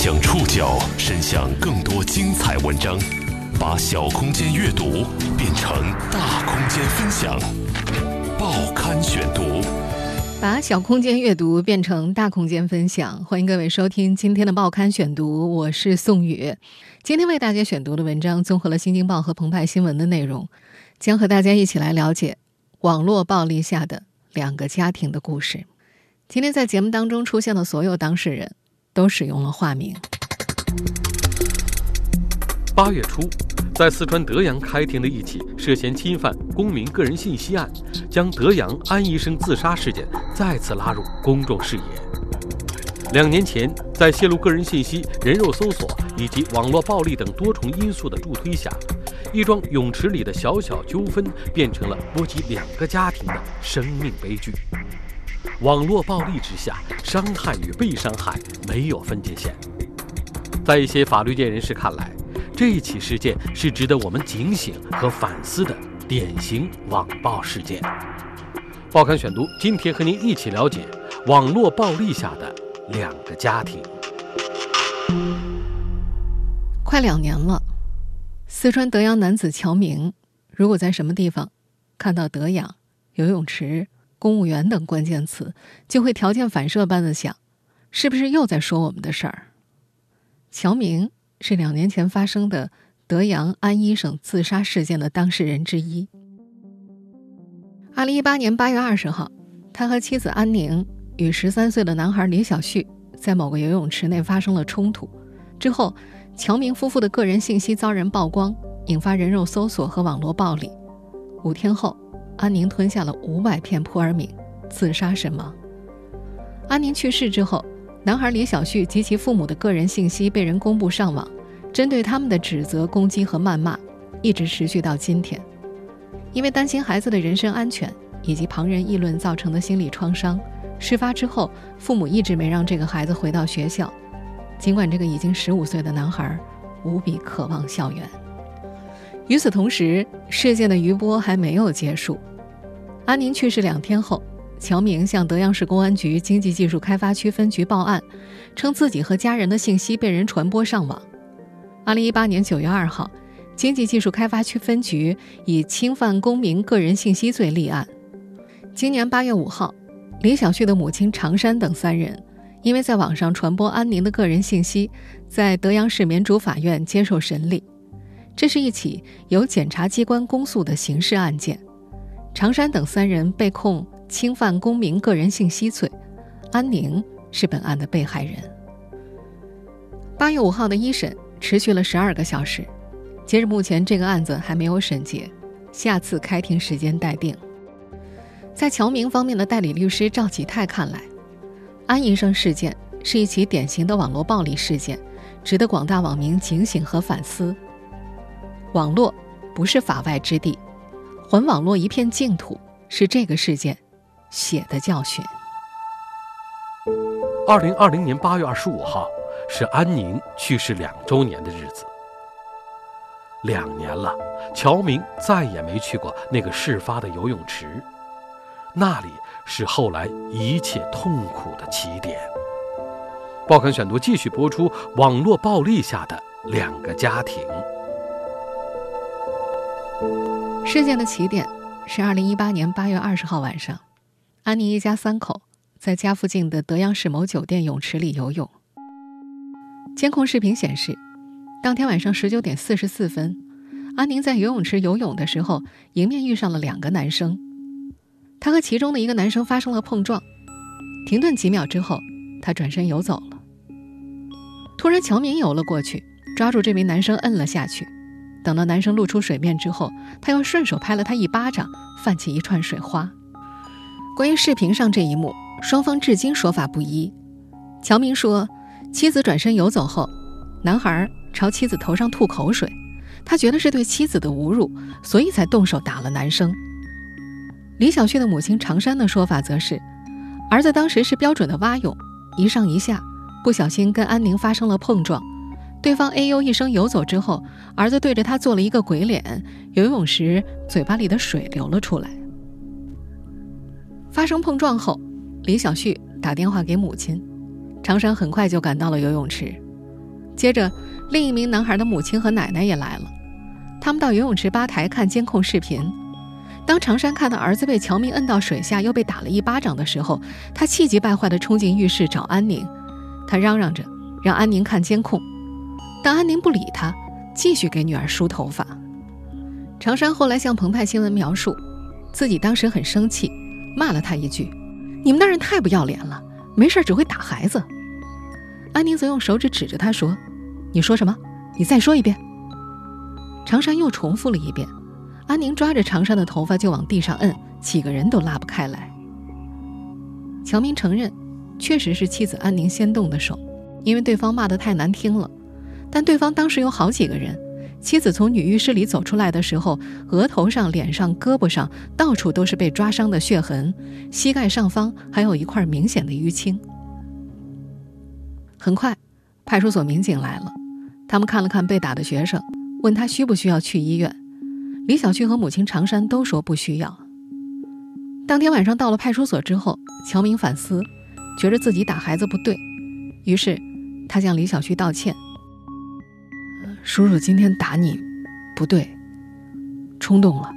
将触角伸向更多精彩文章，把小空间阅读变成大空间分享。报刊选读，把小空间阅读变成大空间分享。欢迎各位收听今天的报刊选读，我是宋宇。今天为大家选读的文章综合了《新京报》和澎湃新闻的内容，将和大家一起来了解网络暴力下的两个家庭的故事。今天在节目当中出现的所有当事人。都使用了化名。八月初，在四川德阳开庭的一起涉嫌侵犯公民个人信息案，将德阳安医生自杀事件再次拉入公众视野。两年前，在泄露个人信息、人肉搜索以及网络暴力等多重因素的助推下，一桩泳池里的小小纠纷变成了波及两个家庭的生命悲剧。网络暴力之下，伤害与被伤害没有分界线。在一些法律界人士看来，这起事件是值得我们警醒和反思的典型网暴事件。报刊选读，今天和您一起了解网络暴力下的两个家庭。快两年了，四川德阳男子乔明，如果在什么地方看到德阳游泳池。公务员等关键词，就会条件反射般的想，是不是又在说我们的事儿？乔明是两年前发生的德阳安医生自杀事件的当事人之一。二零一八年八月二十号，他和妻子安宁与十三岁的男孩李小旭在某个游泳池内发生了冲突，之后，乔明夫妇的个人信息遭人曝光，引发人肉搜索和网络暴力。五天后。安宁吞下了五百片扑尔敏，自杀身亡。安宁去世之后，男孩李小旭及其父母的个人信息被人公布上网，针对他们的指责、攻击和谩骂一直持续到今天。因为担心孩子的人身安全以及旁人议论造成的心理创伤，事发之后，父母一直没让这个孩子回到学校，尽管这个已经十五岁的男孩无比渴望校园。与此同时，事件的余波还没有结束。安宁去世两天后，乔明向德阳市公安局经济技术开发区分局报案，称自己和家人的信息被人传播上网。二零一八年九月二号，经济技术开发区分局以侵犯公民个人信息罪立案。今年八月五号，李小旭的母亲常山等三人，因为在网上传播安宁的个人信息，在德阳市民主法院接受审理。这是一起由检察机关公诉的刑事案件，常山等三人被控侵犯公民个人信息罪，安宁是本案的被害人。八月五号的一审持续了十二个小时，截至目前，这个案子还没有审结，下次开庭时间待定。在乔明方面的代理律师赵启泰看来，安医生事件是一起典型的网络暴力事件，值得广大网民警醒和反思。网络不是法外之地，还网络一片净土是这个事件血的教训。二零二零年八月二十五号是安宁去世两周年的日子。两年了，乔明再也没去过那个事发的游泳池，那里是后来一切痛苦的起点。报刊选读继续播出：网络暴力下的两个家庭。事件的起点是二零一八年八月二十号晚上，安妮一家三口在家附近的德阳市某酒店泳池里游泳。监控视频显示，当天晚上十九点四十四分，安宁在游泳池游泳的时候，迎面遇上了两个男生，他和其中的一个男生发生了碰撞，停顿几秒之后，他转身游走了。突然，乔明游了过去，抓住这名男生摁了下去。等到男生露出水面之后，他又顺手拍了他一巴掌，泛起一串水花。关于视频上这一幕，双方至今说法不一。乔明说，妻子转身游走后，男孩朝妻子头上吐口水，他觉得是对妻子的侮辱，所以才动手打了男生。李小旭的母亲常山的说法则是，儿子当时是标准的蛙泳，一上一下，不小心跟安宁发生了碰撞。对方哎呦一声游走之后，儿子对着他做了一个鬼脸，游泳时嘴巴里的水流了出来。发生碰撞后，李小旭打电话给母亲，常山很快就赶到了游泳池。接着，另一名男孩的母亲和奶奶也来了，他们到游泳池吧台看监控视频。当常山看到儿子被乔明摁到水下，又被打了一巴掌的时候，他气急败坏地冲进浴室找安宁。他嚷嚷着让安宁看监控，但安宁不理他，继续给女儿梳头发。常山后来向澎湃新闻描述，自己当时很生气，骂了他一句：“你们那人太不要脸了，没事只会打孩子。”安宁则用手指指着他说：“你说什么？你再说一遍。”常山又重复了一遍。安宁抓着长山的头发就往地上摁，几个人都拉不开来。乔明承认，确实是妻子安宁先动的手，因为对方骂得太难听了。但对方当时有好几个人，妻子从女浴室里走出来的时候，额头上、脸上、胳膊上到处都是被抓伤的血痕，膝盖上方还有一块明显的淤青。很快，派出所民警来了，他们看了看被打的学生，问他需不需要去医院。李小旭和母亲常山都说不需要。当天晚上到了派出所之后，乔明反思，觉得自己打孩子不对，于是他向李小旭道歉：“叔叔今天打你，不对，冲动了，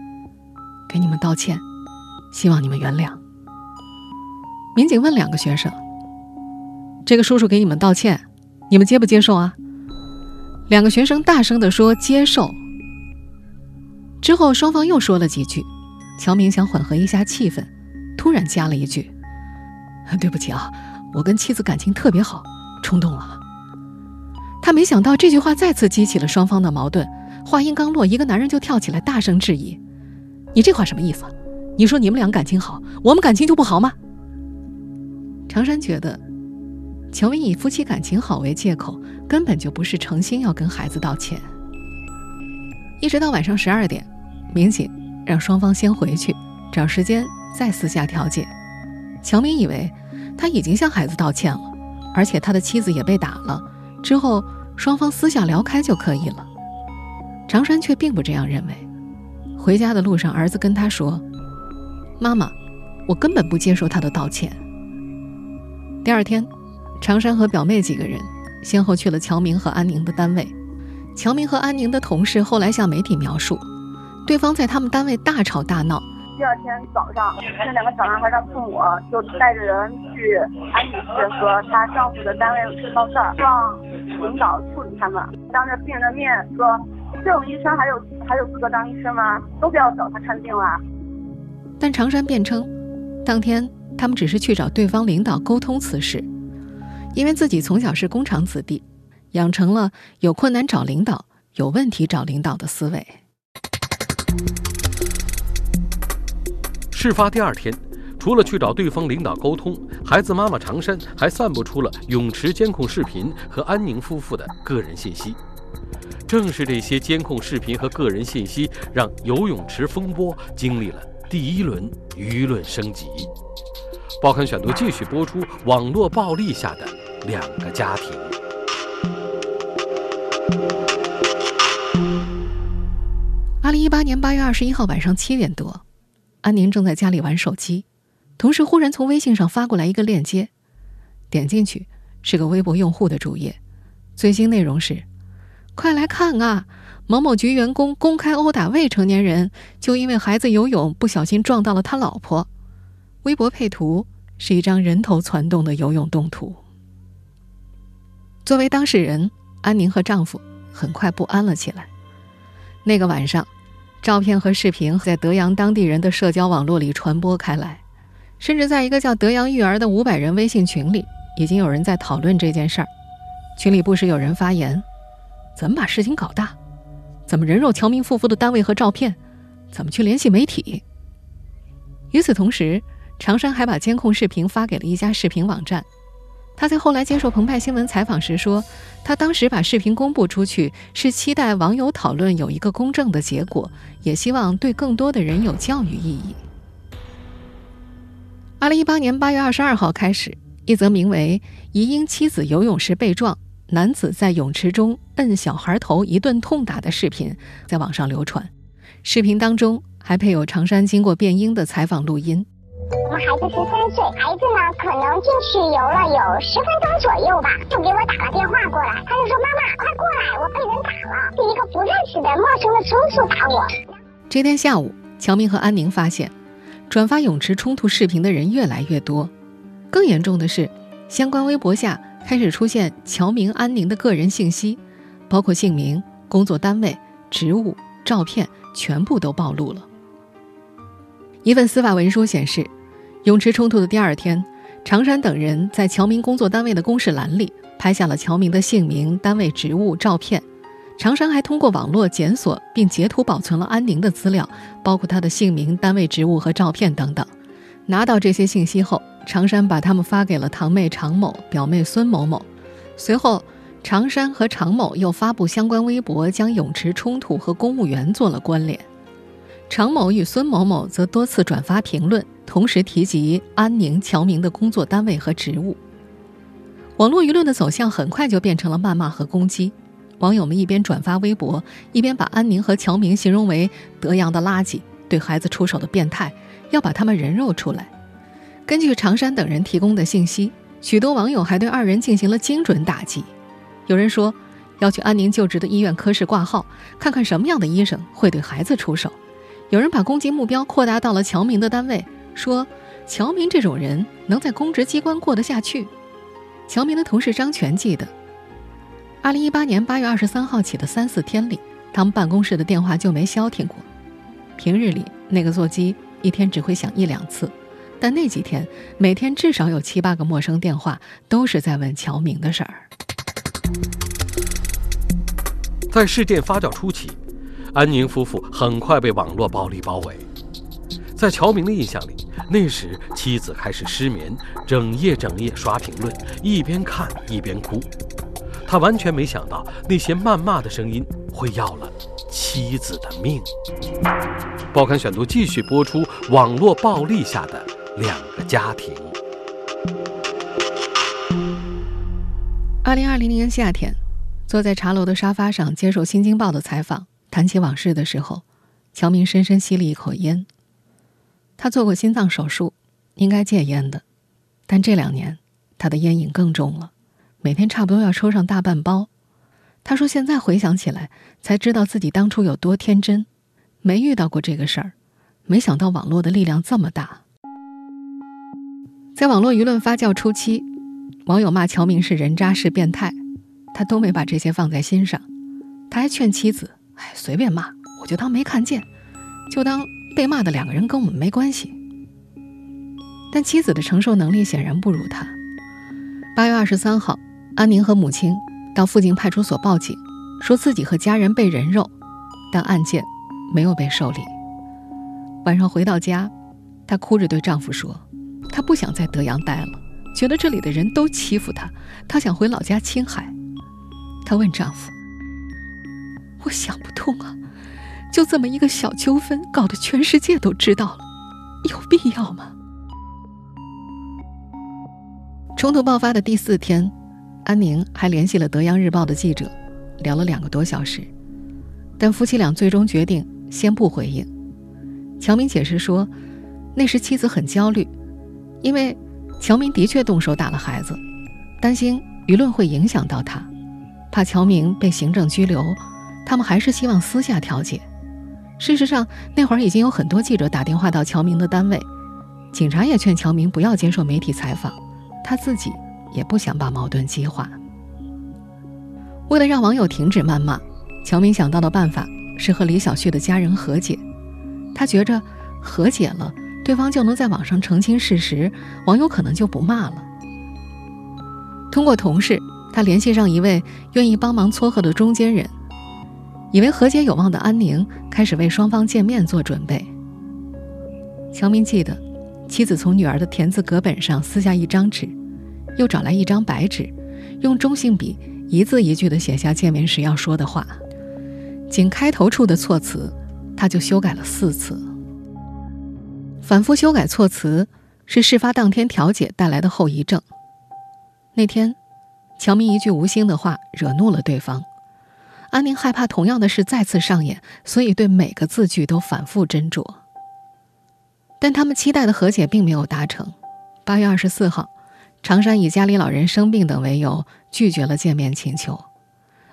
给你们道歉，希望你们原谅。”民警问两个学生：“这个叔叔给你们道歉，你们接不接受啊？”两个学生大声地说：“接受。”之后，双方又说了几句。乔明想缓和一下气氛，突然加了一句：“对不起啊，我跟妻子感情特别好，冲动了。”他没想到这句话再次激起了双方的矛盾。话音刚落，一个男人就跳起来大声质疑：“你这话什么意思？你说你们俩感情好，我们感情就不好吗？”常山觉得，乔明以夫妻感情好为借口，根本就不是诚心要跟孩子道歉。一直到晚上十二点，民警让双方先回去，找时间再私下调解。乔明以为他已经向孩子道歉了，而且他的妻子也被打了，之后双方私下聊开就可以了。常山却并不这样认为。回家的路上，儿子跟他说：“妈妈，我根本不接受他的道歉。”第二天，常山和表妹几个人先后去了乔明和安宁的单位。乔明和安宁的同事后来向媒体描述，对方在他们单位大吵大闹。第二天早上，那两个小男孩的父母就带着人去安宁室和她丈夫的单位闹事儿，让领导处理他们。当着病人的面说：“这种医生还有还有资格当医生吗？都不要找他看病了。”但常山辩称，当天他们只是去找对方领导沟通此事，因为自己从小是工厂子弟。养成了有困难找领导、有问题找领导的思维。事发第二天，除了去找对方领导沟通，孩子妈妈常山还散布出了泳池监控视频和安宁夫妇的个人信息。正是这些监控视频和个人信息，让游泳池风波经历了第一轮舆论升级。报刊选读继续播出：网络暴力下的两个家庭。二零一八年八月二十一号晚上七点多，安宁正在家里玩手机，同时忽然从微信上发过来一个链接，点进去是个微博用户的主页，最新内容是：“快来看啊，某某局员工公开殴打未成年人，就因为孩子游泳不小心撞到了他老婆。”微博配图是一张人头攒动的游泳动图。作为当事人，安宁和丈夫很快不安了起来。那个晚上，照片和视频在德阳当地人的社交网络里传播开来，甚至在一个叫“德阳育儿”的五百人微信群里，已经有人在讨论这件事儿。群里不时有人发言：“怎么把事情搞大？怎么人肉乔明夫妇的单位和照片？怎么去联系媒体？”与此同时，常山还把监控视频发给了一家视频网站。他在后来接受澎湃新闻采访时说：“他当时把视频公布出去，是期待网友讨论有一个公正的结果，也希望对更多的人有教育意义。”二零一八年八月二十二号开始一则名为疑因妻子游泳时被撞男子在泳池中摁小孩头一顿痛打的视频在网上流传。视频当中还配有常山经过变婴的采访录音。我们孩子十三岁孩子呢可能进去游了有十分钟左右吧就给我打了电话过来他就说妈妈快过来我被人打了。是一个不认识的陌生的叔叔打我。这天下午乔明和安宁发现转发泳池冲突视频的人越来越多。更严重的是，相关微博下开始出现乔明、安宁的个人信息，包括姓名、工作单位、职务、照片，全部都暴露了。一份司法文书显示，泳池冲突的第二天，常山等人在乔明工作单位的公示栏里拍下了乔明的姓名、单位、职务、照片。常山还通过网络检索并截图保存了安宁的资料，包括他的姓名、单位、职务和照片等等。拿到这些信息后，常山把他们发给了堂妹常某、表妹孙某某。随后，常山和常某又发布相关微博，将泳池冲突和公务员做了关联。常某与孙某某则多次转发评论，同时提及安宁、乔明的工作单位和职务。网络舆论的走向很快就变成了谩骂和攻击。网友们一边转发微博，一边把安宁和乔明形容为德阳的垃圾、对孩子出手的变态，要把他们人肉出来。根据常山等人提供的信息，许多网友还对二人进行了精准打击。有人说要去安宁就职的医院科室挂号，看看什么样的医生会对孩子出手。有人把攻击目标扩大到了乔明的单位，说乔明这种人能在公职机关过得下去。乔明的同事张全记得。二零一八年八月二十三号起的三四天里，他们办公室的电话就没消停过。平日里，那个座机一天只会响一两次，但那几天每天至少有七八个陌生电话，都是在问乔明的事儿。在事件发酵初期，安宁夫妇很快被网络暴力包围。在乔明的印象里，那时妻子开始失眠，整夜整夜刷评论，一边看一边哭。他完全没想到那些谩骂的声音会要了妻子的命。报刊选读继续播出：网络暴力下的两个家庭。二零二零年夏天，坐在茶楼的沙发上接受《新京报》的采访，谈起往事的时候，乔明深深吸了一口烟。他做过心脏手术，应该戒烟的，但这两年他的烟瘾更重了。每天差不多要抽上大半包，他说：“现在回想起来，才知道自己当初有多天真，没遇到过这个事儿，没想到网络的力量这么大。”在网络舆论发酵初期，网友骂乔明是人渣是变态，他都没把这些放在心上，他还劝妻子：“哎，随便骂，我就当没看见，就当被骂的两个人跟我们没关系。”但妻子的承受能力显然不如他。八月二十三号。安宁和母亲到附近派出所报警，说自己和家人被人肉，但案件没有被受理。晚上回到家，她哭着对丈夫说：“她不想在德阳待了，觉得这里的人都欺负她，她想回老家青海。”她问丈夫：“我想不通啊，就这么一个小纠纷，搞得全世界都知道了，有必要吗？”冲突爆发的第四天。安宁还联系了《德阳日报》的记者，聊了两个多小时，但夫妻俩最终决定先不回应。乔明解释说，那时妻子很焦虑，因为乔明的确动手打了孩子，担心舆论会影响到他，怕乔明被行政拘留，他们还是希望私下调解。事实上，那会儿已经有很多记者打电话到乔明的单位，警察也劝乔明不要接受媒体采访，他自己。也不想把矛盾激化。为了让网友停止谩骂，乔明想到的办法是和李小旭的家人和解。他觉着和解了，对方就能在网上澄清事实，网友可能就不骂了。通过同事，他联系上一位愿意帮忙撮合的中间人，以为和解有望的安宁开始为双方见面做准备。乔明记得，妻子从女儿的田字格本上撕下一张纸。又找来一张白纸，用中性笔一字一句地写下见面时要说的话。仅开头处的措辞，他就修改了四次。反复修改措辞，是事发当天调解带来的后遗症。那天，乔明一句无心的话惹怒了对方，安宁害怕同样的事再次上演，所以对每个字句都反复斟酌。但他们期待的和解并没有达成。八月二十四号。常山以家里老人生病等为由拒绝了见面请求，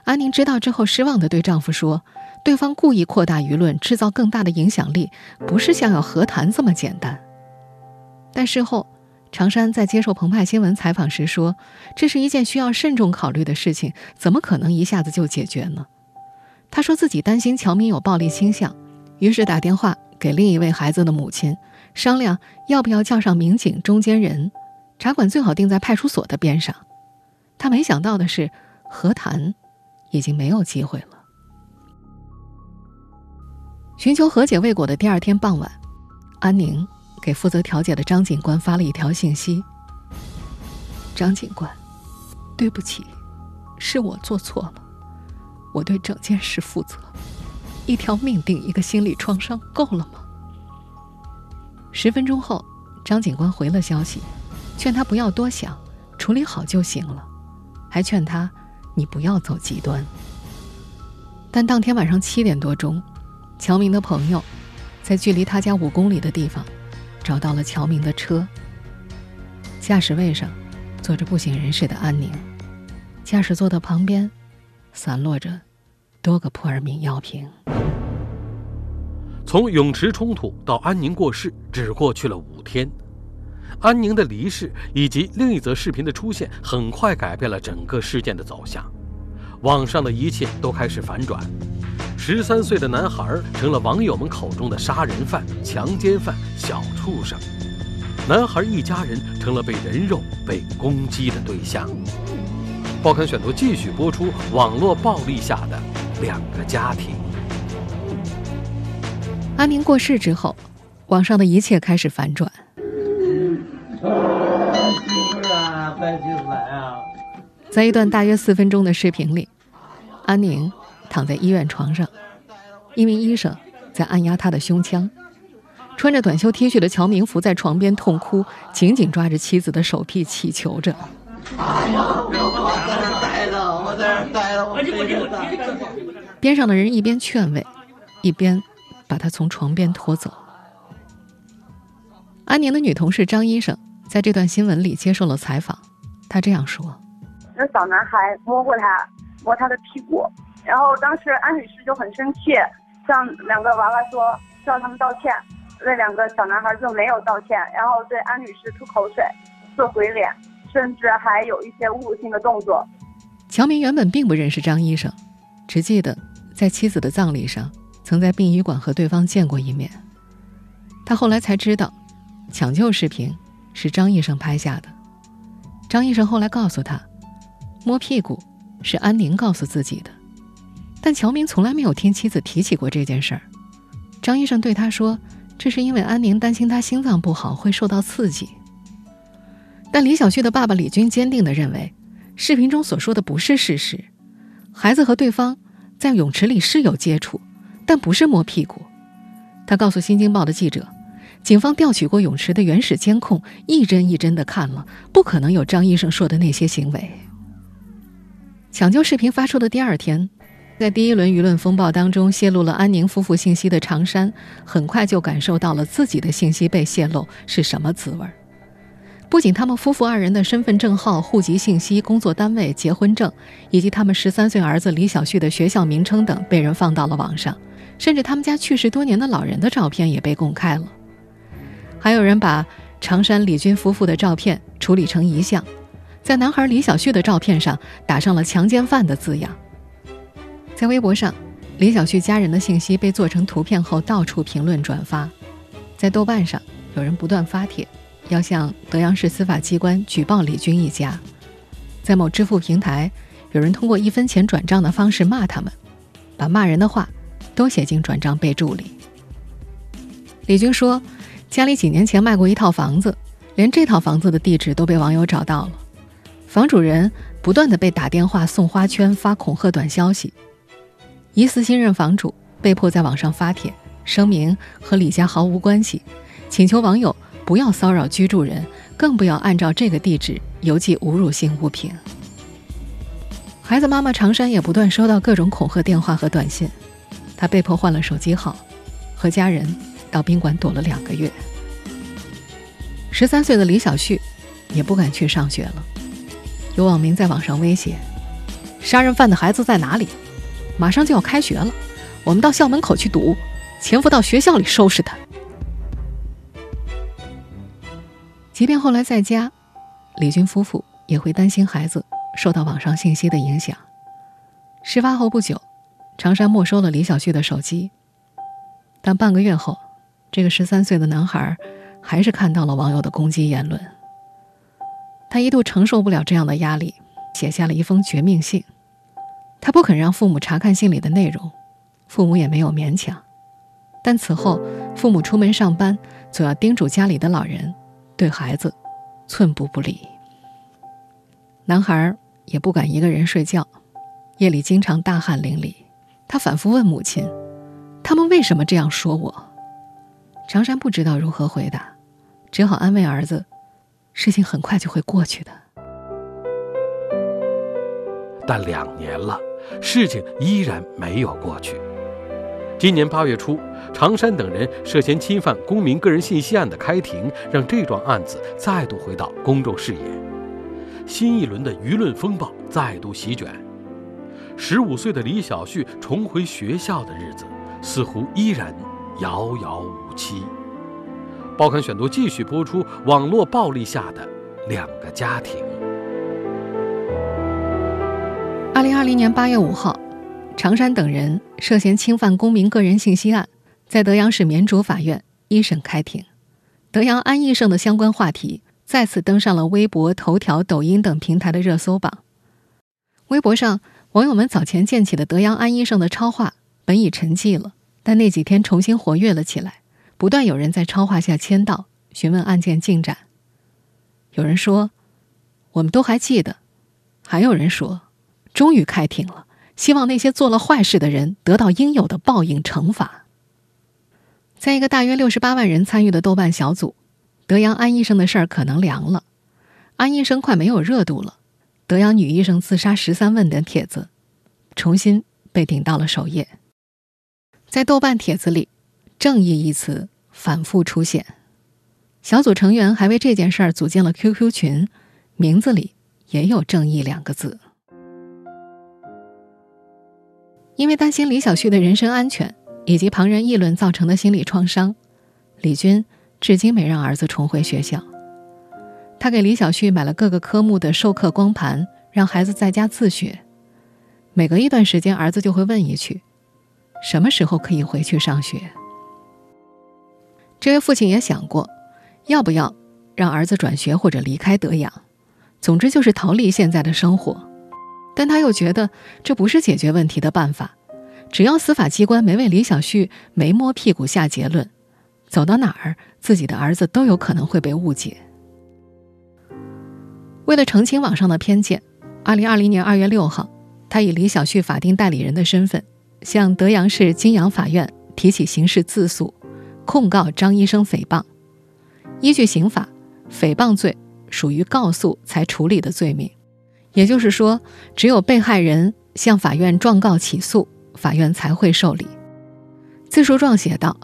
安宁知道之后，失望地对丈夫说：“对方故意扩大舆论，制造更大的影响力，不是像要和谈这么简单。”但事后，常山在接受澎湃新闻采访时说：“这是一件需要慎重考虑的事情，怎么可能一下子就解决呢？”他说自己担心乔明有暴力倾向，于是打电话给另一位孩子的母亲，商量要不要叫上民警中间人，茶馆最好定在派出所的边上。他没想到的是，和谈已经没有机会了。寻求和解未果的第二天傍晚，安宁给负责调解的张警官发了一条信息：“张警官，对不起，是我做错了。”我对整件事负责，一条命定一个心理创伤够了吗？十分钟后，张警官回了消息，劝他不要多想，处理好就行了，还劝他你不要走极端。但当天晚上七点多钟，乔明的朋友在距离他家五公里的地方找到了乔明的车，驾驶位上坐着不省人事的安宁，驾驶座的旁边。散落着多个普尔敏药瓶。从泳池冲突到安宁过世，只过去了五天。安宁的离世以及另一则视频的出现，很快改变了整个事件的走向。网上的一切都开始反转：十三岁的男孩成了网友们口中的杀人犯、强奸犯、小畜生；男孩一家人成了被人肉、被攻击的对象。报刊选读继续播出：网络暴力下的两个家庭。安宁过世之后，网上的一切开始反转。在一段大约四分钟的视频里，安宁躺在医院床上，一名医生在按压他的胸腔。穿着短袖 T 恤的乔明伏在床边痛哭，紧紧抓着妻子的手臂，祈求着。哎呀！不要把我在这待着，我在这待着，我边上的人一边劝慰，一边把他从床边拖走。安宁的女同事张医生在这段新闻里接受了采访，她这样说：“那小男孩摸过他，摸他的屁股，然后当时安女士就很生气，向两个娃娃说叫他们道歉，那两个小男孩就没有道歉，然后对安女士吐口水，做鬼脸。”甚至还有一些侮辱性的动作。乔明原本并不认识张医生，只记得在妻子的葬礼上，曾在殡仪馆和对方见过一面。他后来才知道，抢救视频是张医生拍下的。张医生后来告诉他，摸屁股是安宁告诉自己的，但乔明从来没有听妻子提起过这件事儿。张医生对他说，这是因为安宁担心他心脏不好会受到刺激。但李小旭的爸爸李军坚定地认为，视频中所说的不是事实。孩子和对方在泳池里是有接触，但不是摸屁股。他告诉《新京报》的记者，警方调取过泳池的原始监控，一帧一帧的看了，不可能有张医生说的那些行为。抢救视频发出的第二天，在第一轮舆论风暴当中泄露了安宁夫妇信息的常山，很快就感受到了自己的信息被泄露是什么滋味儿。不仅他们夫妇二人的身份证号、户籍信息、工作单位、结婚证，以及他们十三岁儿子李小旭的学校名称等被人放到了网上，甚至他们家去世多年的老人的照片也被公开了。还有人把常山李军夫妇的照片处理成遗像，在男孩李小旭的照片上打上了“强奸犯”的字样。在微博上，李小旭家人的信息被做成图片后到处评论转发。在豆瓣上，有人不断发帖。要向德阳市司法机关举报李军一家，在某支付平台，有人通过一分钱转账的方式骂他们，把骂人的话都写进转账备注里。李军说，家里几年前卖过一套房子，连这套房子的地址都被网友找到了，房主人不断的被打电话、送花圈、发恐吓短消息，疑似新任房主被迫在网上发帖声明和李家毫无关系，请求网友。不要骚扰居住人，更不要按照这个地址邮寄侮辱性物品。孩子妈妈常山也不断收到各种恐吓电话和短信，她被迫换了手机号，和家人到宾馆躲了两个月。十三岁的李小旭也不敢去上学了，有网民在网上威胁：“杀人犯的孩子在哪里？马上就要开学了，我们到校门口去堵，潜伏到学校里收拾他。即便后来在家，李军夫妇也会担心孩子受到网上信息的影响。事发后不久，常山没收了李小旭的手机，但半个月后，这个十三岁的男孩还是看到了网友的攻击言论。他一度承受不了这样的压力，写下了一封绝命信。他不肯让父母查看信里的内容，父母也没有勉强。但此后，父母出门上班，总要叮嘱家里的老人，对孩子寸步不离。男孩也不敢一个人睡觉，夜里经常大汗淋漓。他反复问母亲：“他们为什么这样说我？”常山不知道如何回答，只好安慰儿子。事情很快就会过去的，但两年了，事情依然没有过去。今年八月初，常山等人涉嫌侵犯公民个人信息案的开庭，让这桩案子再度回到公众视野。新一轮的舆论风暴再度席卷，十五岁的李小旭重回学校的日子，似乎依然遥遥无期。报刊选读继续播出：网络暴力下的两个家庭。二零二零年八月五号，常山等人涉嫌侵犯公民个人信息案，在德阳市绵竹法院一审开庭。德阳安义胜的相关话题再次登上了微博、头条、抖音等平台的热搜榜。微博上，网友们早前建起的德阳安医生的超话本已沉寂了，但那几天重新活跃了起来。不断有人在超话下签到，询问案件进展。有人说：“我们都还记得。”还有人说：“终于开庭了，希望那些做了坏事的人得到应有的报应惩罚。”在一个大约六十八万人参与的豆瓣小组，德阳安医生的事儿可能凉了，安医生快没有热度了。德阳女医生自杀十三问等帖子，重新被顶到了首页。在豆瓣帖子里。正义一词反复出现，小组成员还为这件事儿组建了 QQ 群，名字里也有“正义”两个字。因为担心李小旭的人身安全以及旁人议论造成的心理创伤，李军至今没让儿子重回学校。他给李小旭买了各个科目的授课光盘，让孩子在家自学。每隔一段时间，儿子就会问一句：“什么时候可以回去上学？”这位父亲也想过，要不要让儿子转学或者离开德阳，总之就是逃离现在的生活。但他又觉得这不是解决问题的办法。只要司法机关没为李小旭没摸屁股下结论，走到哪儿自己的儿子都有可能会被误解。为了澄清网上的偏见，二零二零年二月六号，他以李小旭法定代理人的身份，向德阳市金阳法院提起刑事自诉。控告张医生诽谤，依据刑法，诽谤罪属于告诉才处理的罪名，也就是说，只有被害人向法院状告起诉，法院才会受理。自诉状写道：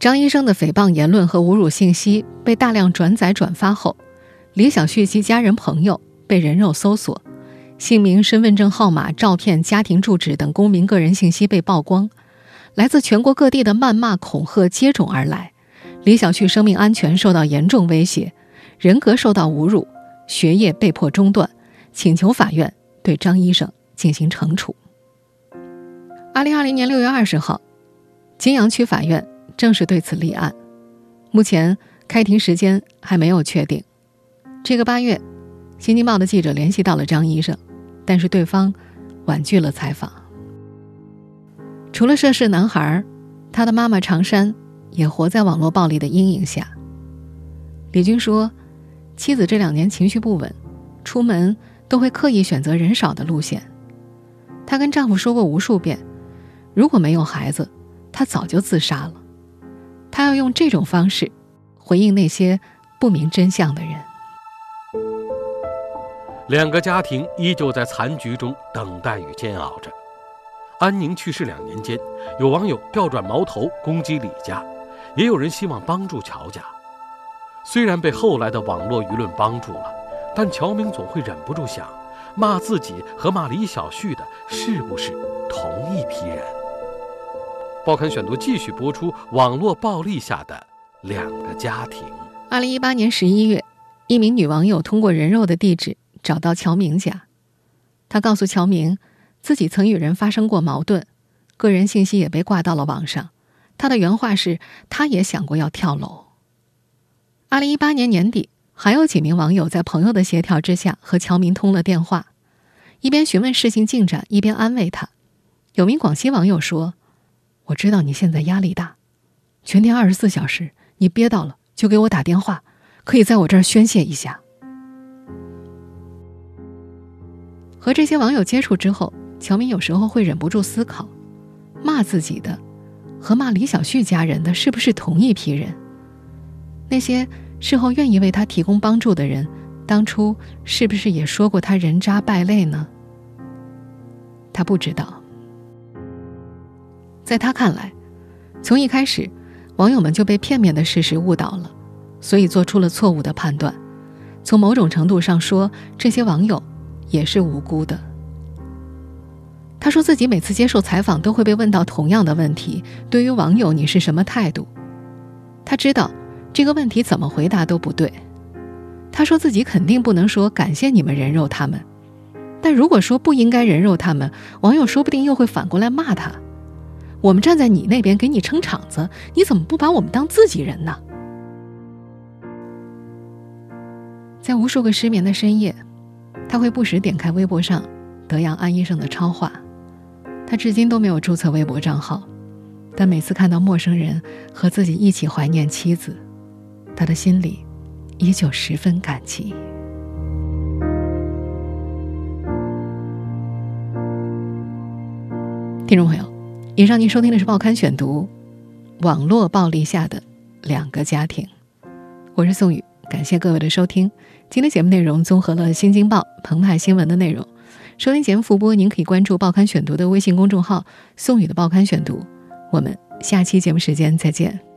张医生的诽谤言论和侮辱信息被大量转载转发后，李小旭及家人朋友被人肉搜索，姓名、身份证号码、照片、家庭住址等公民个人信息被曝光。来自全国各地的谩骂恐吓接踵而来，李小旭生命安全受到严重威胁，人格受到侮辱，学业被迫中断，请求法院对张医生进行惩处。二零二零年六月二十号，金阳区法院正式对此立案，目前开庭时间还没有确定。这个八月，《新京报》的记者联系到了张医生，但是对方婉拒了采访。除了涉事男孩，他的妈妈常山也活在网络暴力的阴影下。李军说，妻子这两年情绪不稳，出门都会刻意选择人少的路线。她跟丈夫说过无数遍，如果没有孩子，她早就自杀了。她要用这种方式回应那些不明真相的人。两个家庭依旧在残局中等待与煎熬着。安宁去世两年间，有网友调转矛头攻击李家，也有人希望帮助乔家。虽然被后来的网络舆论帮助了，但乔明总会忍不住想：骂自己和骂李小旭的是不是同一批人？报刊选读继续播出网络暴力下的两个家庭。二零一八年十一月，一名女网友通过人肉的地址找到乔明家，他告诉乔明，自己曾与人发生过矛盾，个人信息也被挂到了网上。他的原话是：“他也想过要跳楼。”二零一八年年底。还有几名网友在朋友的协调之下和乔明通了电话，一边询问事情进展，一边安慰他。有名广西网友说：“我知道你现在压力大，全天二十四小时，你憋到了就给我打电话，可以在我这儿宣泄一下。”和这些网友接触之后，乔明有时候会忍不住思考：骂自己的和骂李小旭家人的是不是同一批人？那些。事后愿意为他提供帮助的人，当初是不是也说过他人渣败类呢？他不知道。在他看来，从一开始，网友们就被片面的事实误导了，所以做出了错误的判断。从某种程度上说，这些网友也是无辜的。他说自己每次接受采访都会被问到同样的问题：对于网友，你是什么态度？他知道。这个问题怎么回答都不对。他说自己肯定不能说感谢你们人肉他们，但如果说不应该人肉他们，网友说不定又会反过来骂他。我们站在你那边给你撑场子，你怎么不把我们当自己人呢？在无数个失眠的深夜，他会不时点开微博上德阳安医生的超话。他至今都没有注册微博账号，但每次看到陌生人和自己一起怀念妻子。他的心里依旧十分感激。听众朋友，以上您收听的是《报刊选读》，网络暴力下的两个家庭。我是宋宇，感谢各位的收听。今天节目内容综合了《新京报》《澎湃新闻》的内容。收听节目复播，您可以关注《报刊选读》的微信公众号“宋宇的报刊选读”。我们下期节目时间再见。